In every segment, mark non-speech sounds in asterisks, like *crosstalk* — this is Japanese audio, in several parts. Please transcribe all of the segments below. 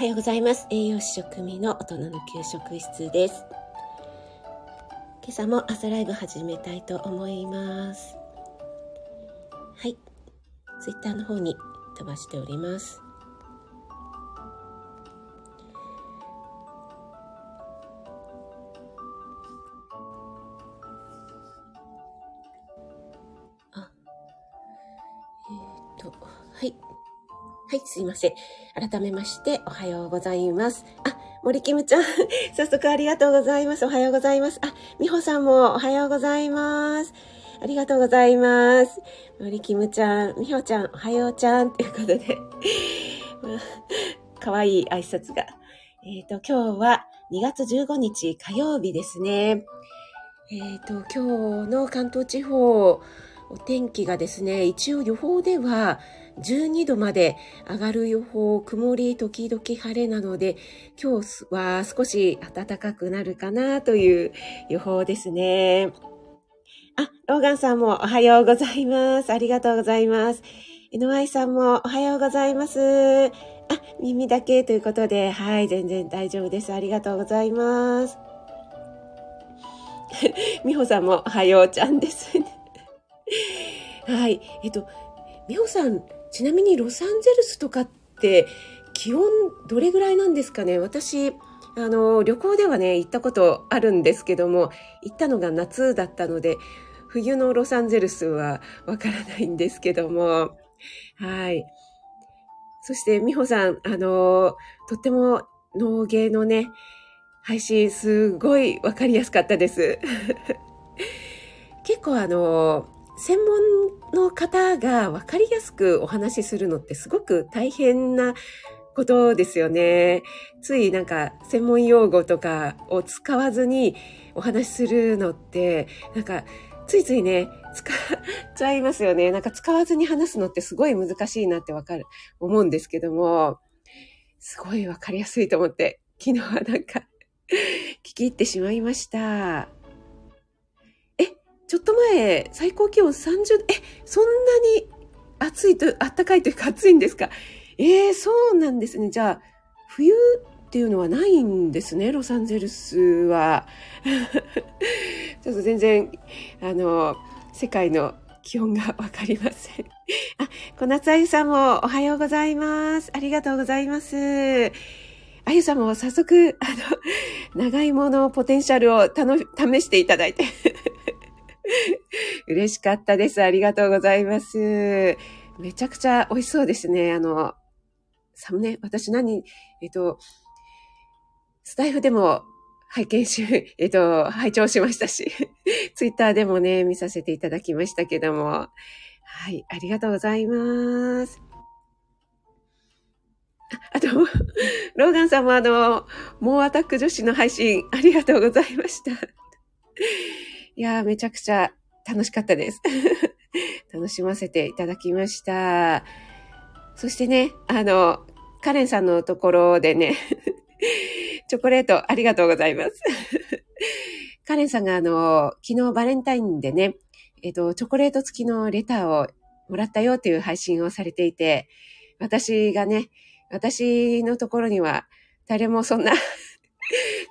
はようございます。栄養士食味の大人の給食室です。今朝も朝ライブ始めたいと思います。はい。ツイッターの方に飛ばしております。すいません。改めまして、おはようございます。あ、森キムちゃん、*laughs* 早速ありがとうございます。おはようございます。あ、みほさんもおはようございます。ありがとうございます。森キムちゃん、みほちゃん、おはようちゃん、ということで、*laughs* まあかわいい挨拶が。えっ、と、今日は2月15日火曜日ですね。えっ、と、今日の関東地方、お天気がですね、一応予報では12度まで上がる予報、曇り時々晴れなので、今日は少し暖かくなるかなという予報ですね。あ、ローガンさんもおはようございます。ありがとうございます。NY さんもおはようございます。あ、耳だけということで、はい、全然大丈夫です。ありがとうございます。*laughs* みほさんもおはようちゃんですね。はい。えっと、みほさん、ちなみにロサンゼルスとかって気温どれぐらいなんですかね？私、あの、旅行ではね、行ったことあるんですけども、行ったのが夏だったので、冬のロサンゼルスはわからないんですけども、はい。そして、みほさん、あの、とっても農芸のね、配信すごいわかりやすかったです。*laughs* 結構あの、専門の方が分かりやすくお話しするのってすごく大変なことですよね。ついなんか専門用語とかを使わずにお話しするのって、なんかついついね、使っちゃいますよね。なんか使わずに話すのってすごい難しいなってわかる、思うんですけども、すごいわかりやすいと思って、昨日はなんか *laughs* 聞き入ってしまいました。ちょっと前、最高気温30、え、そんなに暑いと、暖かいというか暑いんですか？えー、そうなんですね。じゃあ、冬っていうのはないんですね、ロサンゼルスは。*laughs* ちょっと全然、あの、世界の気温がわかりません。あ、小夏あゆさんもおはようございます。ありがとうございます。あゆさんも早速、あの、長芋のポテンシャルをたの試していただいて。嬉しかったです。ありがとうございます。めちゃくちゃ美味しそうですね。あの、サムネ、私何、えっと、スタイフでも拝見し、*laughs* えっと、拝聴しましたし、*laughs* ツイッターでもね、見させていただきましたけども、はい、ありがとうございます。あと、*laughs* ローガンさんもあの、猛アタック女子の配信ありがとうございました。いやー、めちゃくちゃ楽しかったです。*laughs* 楽しませていただきました。そしてね、あの、カレンさんのところでね、*laughs* チョコレートありがとうございます。*laughs* カレンさんがあの、昨日バレンタインでね、えっと、チョコレート付きのレターをもらったよという配信をされていて、私がね、私のところには誰もそんな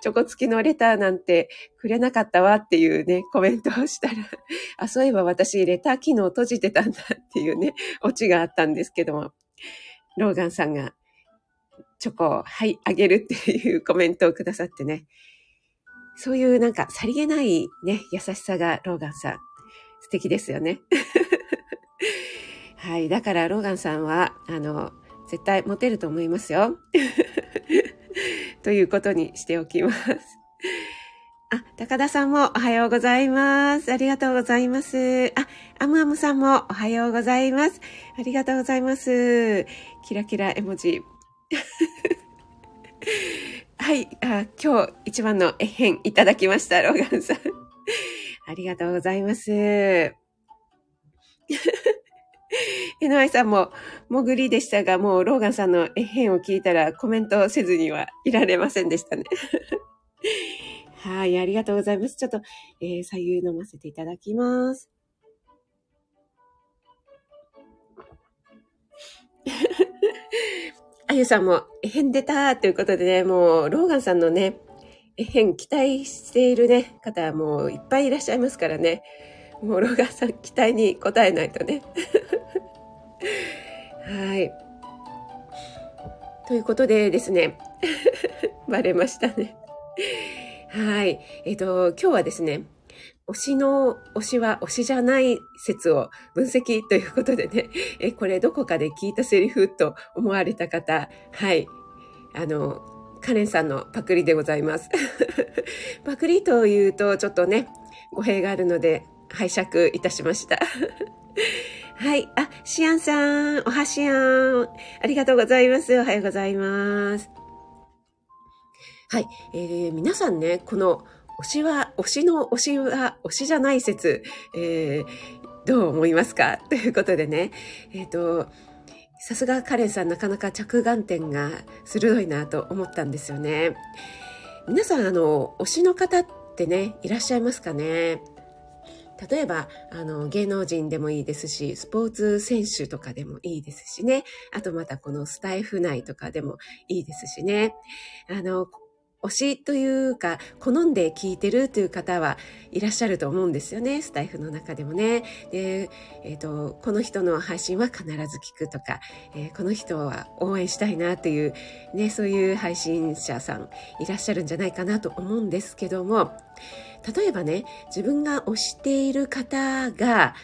チョコ付きのレターなんてくれなかったわっていうね、コメントをしたら、あ、そういえば私レター機能閉じてたんだっていうね、オチがあったんですけども、ローガンさんがチョコを、はい、あげるっていうコメントをくださってね、そういうなんかさりげないね、優しさがローガンさん、素敵ですよね。はい、だからローガンさんは、あの、絶対モテると思いますよ。ということにしておきます。*laughs* あ、高田さんもおはようございます。ありがとうございます。あ、アムアムさんもおはようございます。ありがとうございます。キラキラ絵文字。*laughs* はいあ、今日一番の絵編いただきました、ローガンさん。ありがとうございます。えのあいさんも、潜りでしたが、もうローガンさんの絵編を聞いたらコメントせずにはいられませんでしたね。*laughs* はい、ありがとうございます。ちょっと、えー、左右飲ませていただきます。あゆさんも、えへん出たということでね、もう、ローガンさんのね、えへん期待しているね、方はもういっぱいいらっしゃいますからね。もう、ローガンさん期待に応えないとね。はい。ということでですね、*laughs* バレましたね。はい。えっ、ー、と、今日はですね、推しの推しは推しじゃない説を分析ということでね、え、これどこかで聞いたセリフと思われた方、はい。あの、カレンさんのパクリでございます。*laughs* パクリというとちょっとね、語弊があるので拝借いたしました。はい。あ、シアンさん、おはしやん。ありがとうございます。おはようございます。はい。えー、皆さんね、この推しは、推しの推しは推しじゃない説、えー、どう思いますか？*laughs* ということでね、えっ、ー、と、さすがカレンさんなかなか着眼点が鋭いなと思ったんですよね。皆さん、あの、推しの方ってね、いらっしゃいますかね？例えば、あの、芸能人でもいいですし、スポーツ選手とかでもいいですしね。あとまたこのスタイフ内とかでもいいですしね。あの、推しというか、好んで聞いてるという方はいらっしゃると思うんですよね。スタイフの中でもね。で、えっ、ー、と、この人の配信は必ず聞くとか、えー、この人は応援したいなという、ね、そういう配信者さんいらっしゃるんじゃないかなと思うんですけども、例えばね、自分が推している方が、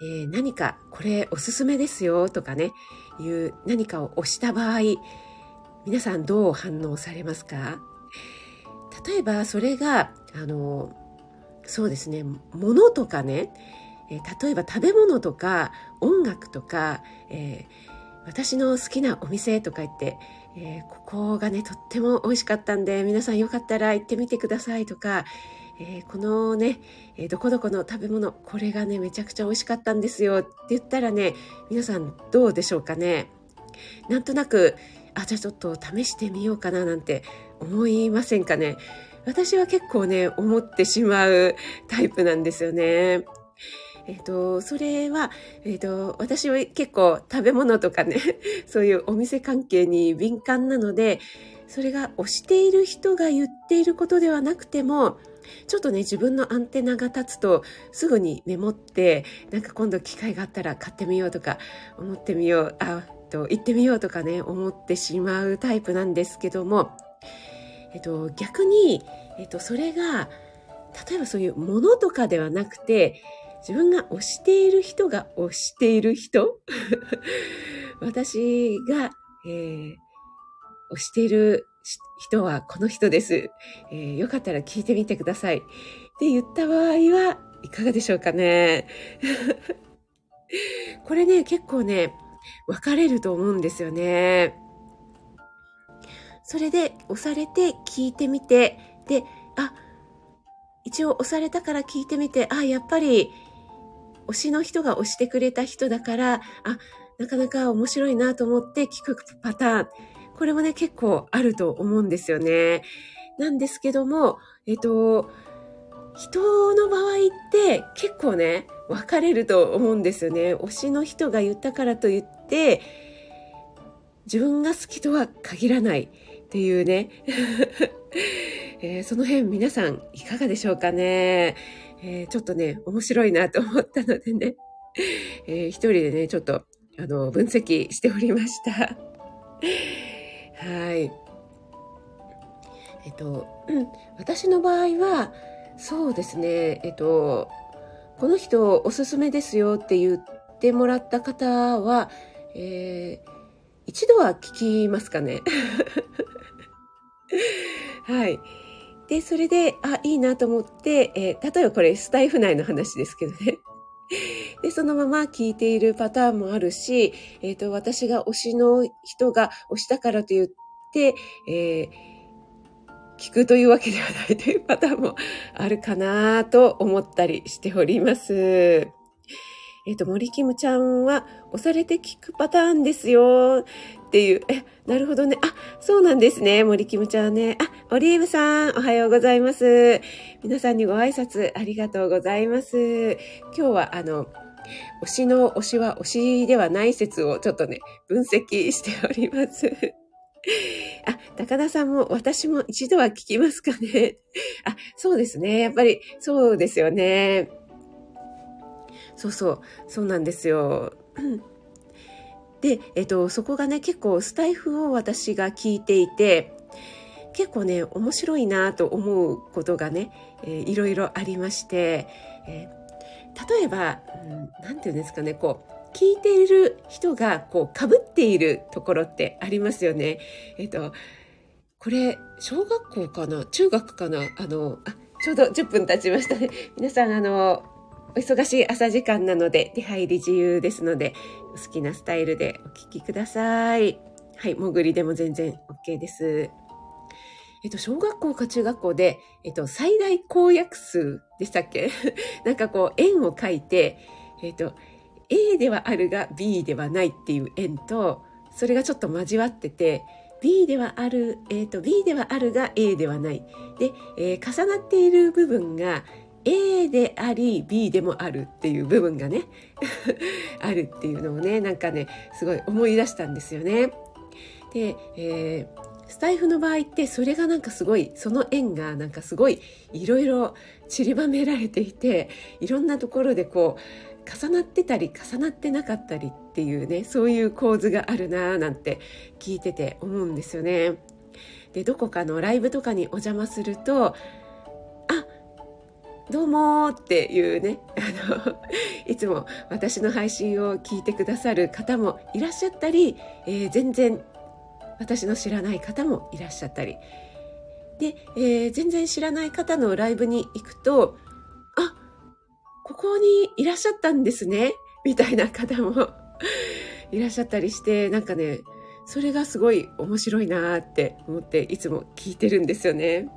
えー、何かこれおすすめですよとかね、いう何かを推した場合、皆さんどう反応されますか？例えばそれが、あの、そうですね、物とかね、例えば食べ物とか音楽とか、えー、私の好きなお店とか言って、えー、ここがね、とっても美味しかったんで、皆さんよかったら行ってみてくださいとか、えー、このね、え、どこどこの食べ物、これがね、めちゃくちゃ美味しかったんですよって言ったらね、皆さんどうでしょうかね？なんとなく、あ、じゃあちょっと試してみようかななんて思いませんかね？私は結構ね、思ってしまうタイプなんですよね。えっ、ー、と、それは、えっ、ー、と、私は結構食べ物とかね、*laughs* そういうお店関係に敏感なので、それが推している人が言っていることではなくても、ちょっとね、自分のアンテナが立つと、すぐにメモって、なんか今度機会があったら買ってみようとか、思ってみよう、あ、と、行ってみようとかね、思ってしまうタイプなんですけども、えっと、逆に、えっと、それが、例えばそういうものとかではなくて、自分が推している人が推している人 *laughs* 私が、えー、推している人はこの人です、えー、よかったら聞いてみてください。って言った場合はいかがでしょうかね。*laughs* これね、結構ね、分かれると思うんですよね。それで押されて聞いてみて、で、あ、一応押されたから聞いてみて、あ、やっぱり推しの人が推してくれた人だから、あ、なかなか面白いなと思って聞くパターン。これもね、結構あると思うんですよね。なんですけども、えっと、人の場合って結構ね、分かれると思うんですよね。推しの人が言ったからといって、自分が好きとは限らないっていうね。*laughs* えー、その辺皆さんいかがでしょうかね。えー、ちょっとね、面白いなと思ったのでね、*laughs* えー、一人でね、ちょっと、あの、分析しておりました。*laughs* はい。えっと、うん、私の場合は、そうですね、えっと、この人おすすめですよって言ってもらった方は、えー、一度は聞きますかね。*laughs* はい。で、それで、あ、いいなと思って、えー、例えばこれスタイフ内の話ですけどね。*laughs* で、そのまま聞いているパターンもあるし、えっ、ー、と、私が推しの人が推したからと言って、えー、聞くというわけではないというパターンもあるかなと思ったりしております。えっ、ー、と、森キムちゃんは押されて聞くパターンですよっていう。え、なるほどね。あ、そうなんですね。森キムちゃんね。あ、オリーブさん、おはようございます。皆さんにご挨拶ありがとうございます。今日は、あの、推しの推しは推しではない説をちょっとね、分析しております。*laughs* あ、高田さんも私も一度は聞きますかね。*laughs* あ、そうですね。やっぱりそうですよね。そうそう、そうなんですよ。で、えっと、そこがね、結構スタイフを私が聞いていて、結構ね、面白いなと思うことがね、えー、いろいろありまして、えー、例えば、うん、なんていうんですかね、こう、聞いている人がこう被っているところってありますよね。えっ、と、これ、小学校かな中学かな？あの、あ、ちょうど10分経ちましたね。*laughs* 皆さん、あの、お忙しい朝時間なので、出入り自由ですので、お好きなスタイルでお聞きください。はい、潜りでも全然 OK です。えっと、小学校か中学校で、えっと、最大公約数でしたっけ？*laughs* なんかこう、円を書いて、えっと、A ではあるが B ではないっていう円と、それがちょっと交わってて、B ではある、えっ、と、B ではあるが A ではない。で、えー、重なっている部分が A であり B でもあるっていう部分がね *laughs* あるっていうのをねなんかねすごい思い出したんですよね。で、えー、スタイフの場合ってそれがなんかすごいその縁がなんかすごいいろいろ散りばめられていていろんなところでこう重なってたり重なってなかったりっていうねそういう構図があるなーなんて聞いてて思うんですよね。でどこかのライブとかにお邪魔するとどうもっていうね、*laughs* あの、いつも私の配信を聞いてくださる方もいらっしゃったり、えー、全然私の知らない方もいらっしゃったり。で、えー、全然知らない方のライブに行くと、ここにいらっしゃったんですね、*laughs* みたいな方も *laughs* いらっしゃったりして、なんかね、それがすごい面白いなって思っていつも聞いてるんですよね。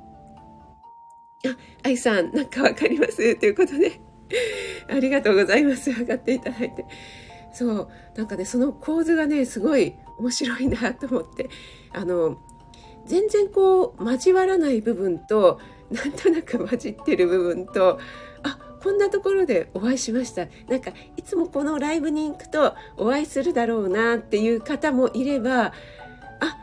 あ、愛さん、なんかわかります？ということで、*laughs* ありがとうございます。上がっていただいて。そう、なんかね、その構図がね、すごい面白いなと思って、あの、全然こう、交わらない部分と、なんとなく混じってる部分と、こんなところでお会いしました。なんか、いつもこのライブに行くとお会いするだろうなっていう方もいればあ、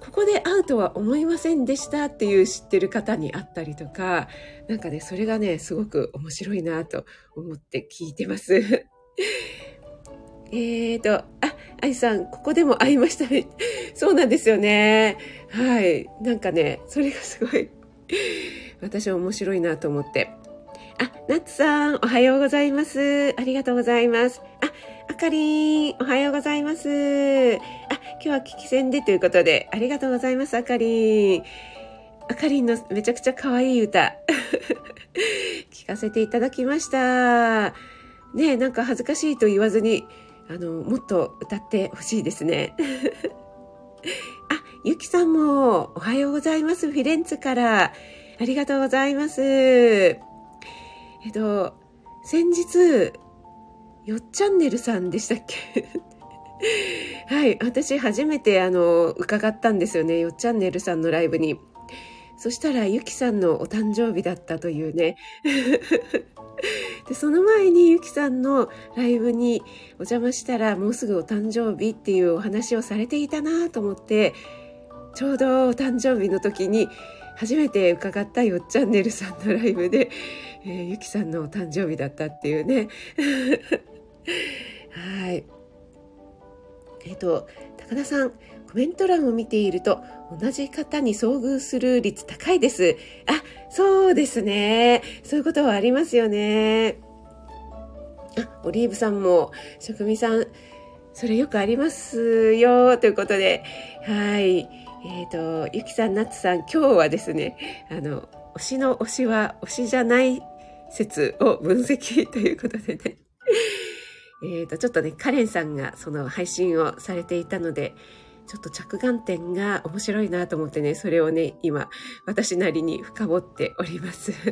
ここで会うとは思いませんでしたっていう知ってる方に会ったりとか、なんかね、それがね、すごく面白いなと思って聞いてます。*laughs* えーと、あ、愛さん、ここでも会いましたね。*laughs* そうなんですよね。はい。なんかね、それがすごい、私は面白いなと思って。あ、ナッツさん、おはようございます。ありがとうございます。あ、あかりん、おはようございます。あ、今日は聞き戦でということで、ありがとうございます、あかりん。あかりんのめちゃくちゃ可愛い歌、*laughs* 聞かせていただきました。ねなんか恥ずかしいと言わずに、あの、もっと歌ってほしいですね。*laughs* あ、ゆきさんも、おはようございます。フィレンツから。ありがとうございます。っと、先日、よっチャンネルさんでしたっけ？*laughs* はい。私、初めて、あの、伺ったんですよね。よっチャンネルさんのライブに。そしたら、ゆきさんのお誕生日だったというね。*laughs* で、その前にゆきさんのライブにお邪魔したら、もうすぐお誕生日っていうお話をされていたなと思って、ちょうどお誕生日の時に、初めて伺ったよっチャンネルさんのライブで、えー、ゆきさんのお誕生日だったっていうね。*laughs* はい。えっ、ー、と、高田さん、コメント欄を見ていると、同じ方に遭遇する率高いです。あ、そうですね。そういうことはありますよね。あ、オリーブさんも、職味さん、それよくありますよ、ということで、はい。えっ、ー、と、ゆきさん、なつさん、今日はですね、あの、推しの推しは推しじゃない説を分析ということでね。*laughs* えっと、ちょっとね、カレンさんがその配信をされていたので、ちょっと着眼点が面白いなと思ってね、それをね、今、私なりに深掘っております。*laughs*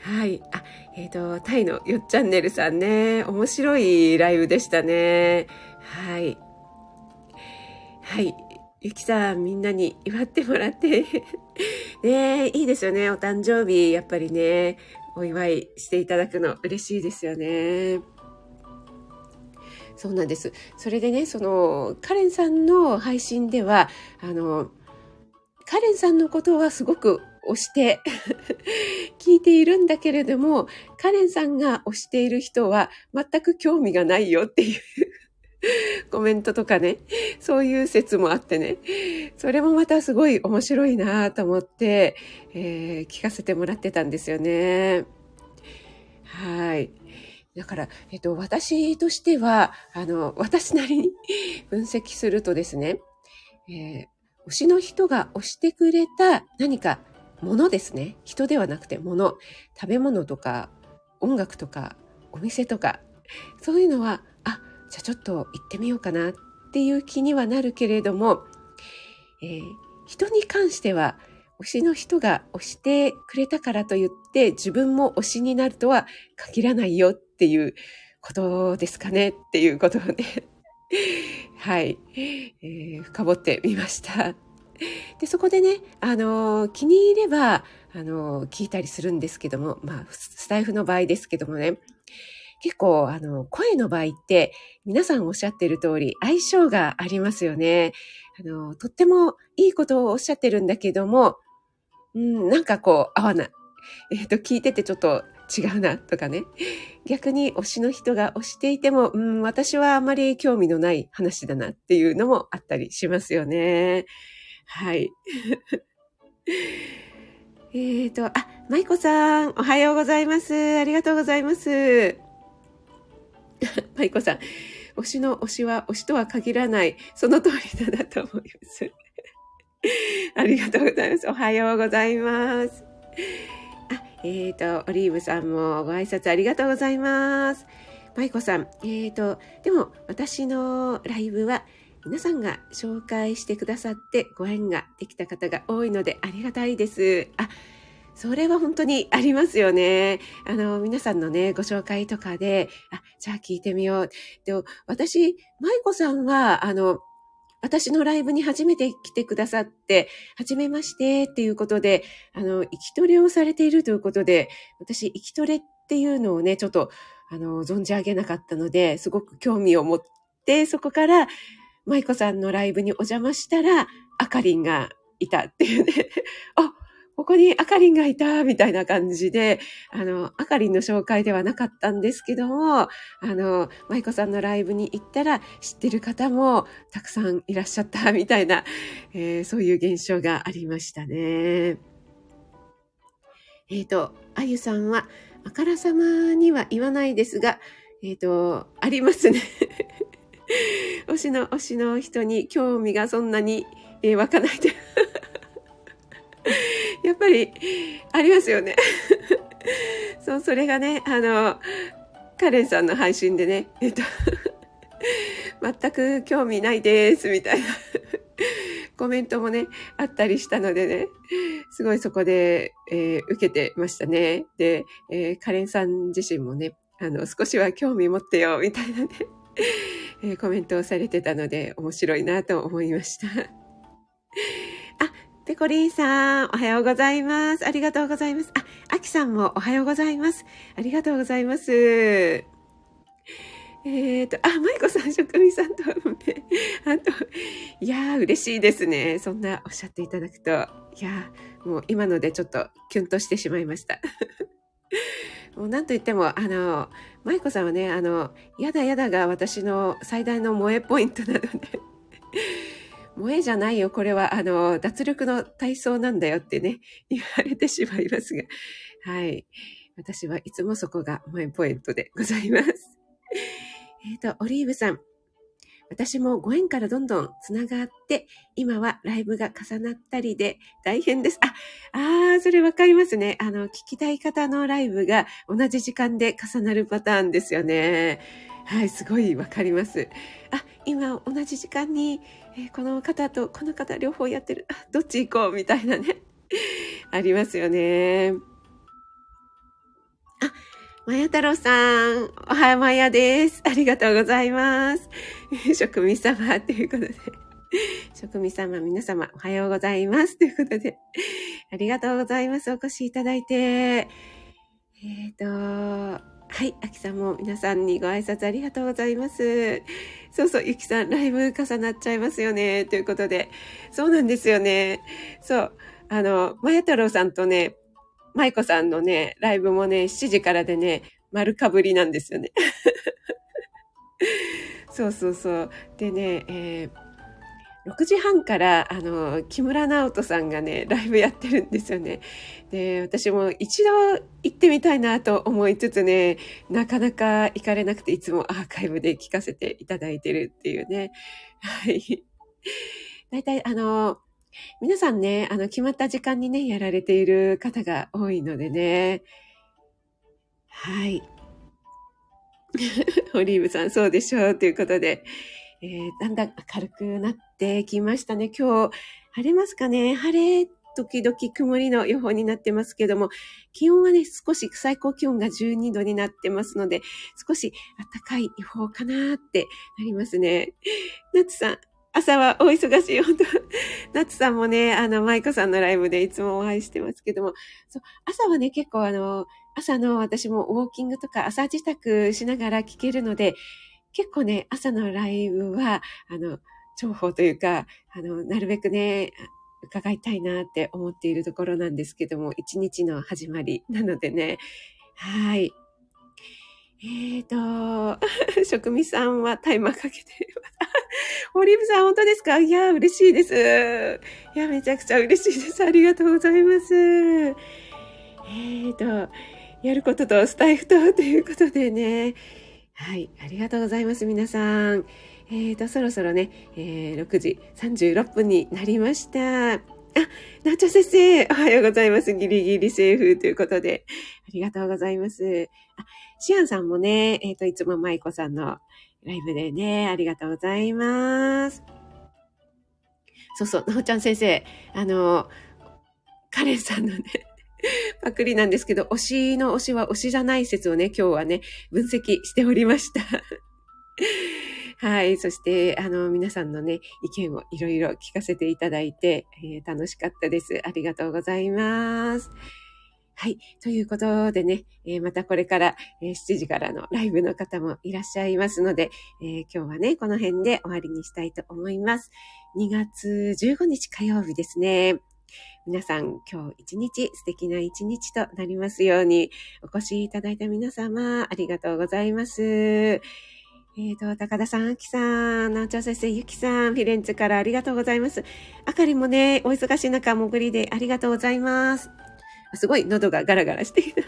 はい。あ、えっ、ー、と、タイのよっチャンネルさんね、面白いライブでしたね。はい。はい。ゆきさん、みんなに祝ってもらって。*laughs* ねいいですよね。お誕生日、やっぱりね。お祝いしていただくの嬉しいですよね。そうなんです。それでね、その、カレンさんの配信では、あの、カレンさんのことはすごく推して *laughs* 聞いているんだけれども、カレンさんが推している人は全く興味がないよっていう *laughs* コメントとかね、そういう説もあってね、それもまたすごい面白いなと思って、えー、聞かせてもらってたんですよね。はい。だから、えっと、私としては、あの、私なりに分析するとですね、えー、推しの人が推してくれた何かものですね。人ではなくてもの。食べ物とか、音楽とか、お店とか、そういうのは、じゃあちょっと行ってみようかなっていう気にはなるけれども、えー、人に関しては、推しの人が推してくれたからといって自分も推しになるとは限らないよっていうことですかねっていうことをね。*laughs* はい、えー、深掘ってみました。で、そこでね、あの、気に入れば、あの、聞いたりするんですけども、まあ、スタイフの場合ですけどもね、結構、あの、声の場合って、皆さんおっしゃってる通り、相性がありますよね。あの、とってもいいことをおっしゃってるんだけども、うん、なんかこう、合わない。えっ、ー、と、聞いててちょっと違うなとかね。逆に推しの人が推していても、うん、私はあまり興味のない話だなっていうのもあったりしますよね。はい。*laughs* えっと、あ、舞子さん、おはようございます。ありがとうございます。*laughs* 舞子さん、推しの推しは推しとは限らない、その通りだなと思います。*laughs* ありがとうございます。おはようございます。あ、えっ、ー、と、オリーブさんもご挨拶ありがとうございます。舞子さん、えっ、ー、と、でも私のライブは皆さんが紹介してくださってご縁ができた方が多いのでありがたいです。あ、それは本当にありますよね。あの、皆さんのね、ご紹介とかで、あ、じゃあ聞いてみよう。で、私、舞子さんは、あの、私のライブに初めて来てくださって、はじめましてっていうことで、あの、生きトレをされているということで、私、生きトレっていうのをね、ちょっと、あの、存じ上げなかったので、すごく興味を持って、そこから、舞子さんのライブにお邪魔したら、あかりんがいたっていうね。*laughs* あ、ここにあかりんがいたみたいな感じで、あの、あかりんの紹介ではなかったんですけども、あの、舞子さんのライブに行ったら知ってる方もたくさんいらっしゃったみたいな、えー、そういう現象がありましたね。えっ、ー、と、あゆさんは、あからさまには言わないですが、えっ、ー、と、ありますね。*laughs* 推しの推しの人に興味がそんなに、えー、湧かないで。やっぱり、ありますよね。そう、それがね、あの、カレンさんの配信でね、えっと、全く興味ないです、みたいなコメントもね、あったりしたのでね、すごいそこで、えー、受けてましたね。で、えー、カレンさん自身もね、あの、少しは興味持ってよ、みたいなね、えー、コメントをされてたので面白いなと思いました。ペコリンさん、おはようございます。ありがとうございます。あ、アキさんもおはようございます。ありがとうございます。えっ、ー、と、あ、マイコさん、職人さんと、ね、*laughs* あと、いやー、嬉しいですね。そんなおっしゃっていただくと。いやー、もう今のでちょっとキュンとしてしまいました。*laughs* もう何と言っても、あの、舞子さんはね、あの、やだやだが私の最大の萌えポイントなので、萌えじゃないよ、これは、あの、脱力の体操なんだよってね、*laughs* 言われてしまいますが、はい。私はいつもそこが萌えポイントでございます。*laughs* えっ、と、オリーブさん。私もご縁からどんどんつながって、今はライブが重なったりで大変です。あ、ああ、それわかりますね。あの、聞きたい方のライブが同じ時間で重なるパターンですよね。はい、すごいわかります。あ、今同じ時間に、え、この方とこの方両方やってる。あ、どっち行こうみたいなね。*laughs* ありますよね。あ、まや太郎さん、おはまやです。ありがとうございます。*laughs* 職味様ということで。*laughs* 職味様、皆様、おはようございます。ということで、ありがとうございます。お越しいただいて。えっ、ー、と、はい、あきさんも皆さんにご挨拶ありがとうございます。そうそう、ゆきさん、ライブ重なっちゃいますよね。ということで。そうなんですよね。そう。あの、まや太郎さんとね、まいこさんのね、ライブもね、7時からでね、丸かぶりなんですよね。*laughs* そうそうそう。でね、えー6時半から、あの、木村直人さんがね、ライブやってるんですよね。で、私も一度行ってみたいなと思いつつね、なかなか行かれなくて、いつもアーカイブで聞かせていただいてるっていうね。はい。大体、あの、皆さんね、あの、決まった時間にね、やられている方が多いのでね。はい。*laughs* オリーブさん、そうでしょう。ということで。えー、だんだん明るくなってきましたね。今日、晴れますかね？晴れ、時々曇りの予報になってますけども、気温はね、少し最高気温が12度になってますので、少し暖かい予報かなってなりますね。夏さん、朝はお忙しい、本当夏さんもね、あの、舞子さんのライブでいつもお会いしてますけども、そう、朝はね、結構あの、朝の私もウォーキングとか朝自宅しながら聞けるので、結構ね、朝のライブは、あの、重宝というか、あの、なるべくね、伺いたいなって思っているところなんですけども、一日の始まりなのでね、はい。えっ、ー、と、*laughs* 職味さんはタイマーかけて *laughs* オリーブさん本当ですか？いや、嬉しいです。いや、めちゃくちゃ嬉しいです。ありがとうございます。えっ、ー、と、やることとスタイフとということでね、はい、ありがとうございます、皆さん。えーと、そろそろね、えー、6時36分になりました。あ、なちゃ先生、おはようございます。ギリギリセーフということで、ありがとうございます。あ、シアンさんもね、えっ、ー、と、いつも舞子さんのライブでね、ありがとうございます。そうそう、なおちゃん先生、あの、カレンさんのね、*laughs* パクリなんですけど、推しの推しは推しじゃない説をね、今日はね、分析しておりました。*laughs* はい。そして、あの、皆さんのね、意見をいろいろ聞かせていただいて、えー、楽しかったです。ありがとうございます。はい。ということでね、えー、またこれから、えー、7時からのライブの方もいらっしゃいますので、えー、今日はね、この辺で終わりにしたいと思います。2月15日火曜日ですね。皆さん、今日一日素敵な一日となりますように、お越しいただいた皆様、ありがとうございます。えっ、ー、と、高田さん、あきさん、なおちゃん先生、ゆきさん、フィレンツからありがとうございます。あかりもね、お忙しい中、潜りでありがとうございます。すごい喉がガラガラしていた。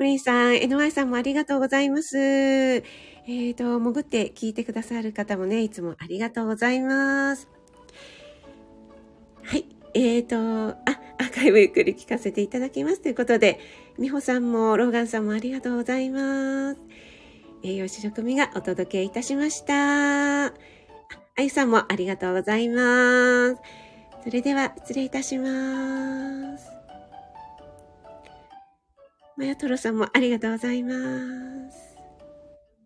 リンさん、NY さんもありがとうございます。えっ、ー、と、潜って聞いてくださる方もね、いつもありがとうございます。はい。えーと、あ、アーカイブゆっくり聞かせていただきますということで、美穂さんもローガンさんもありがとうございます。栄養士食味がお届けいたしました。あゆさんもありがとうございます。それでは失礼いたします。まやとろさんもありがとうございます。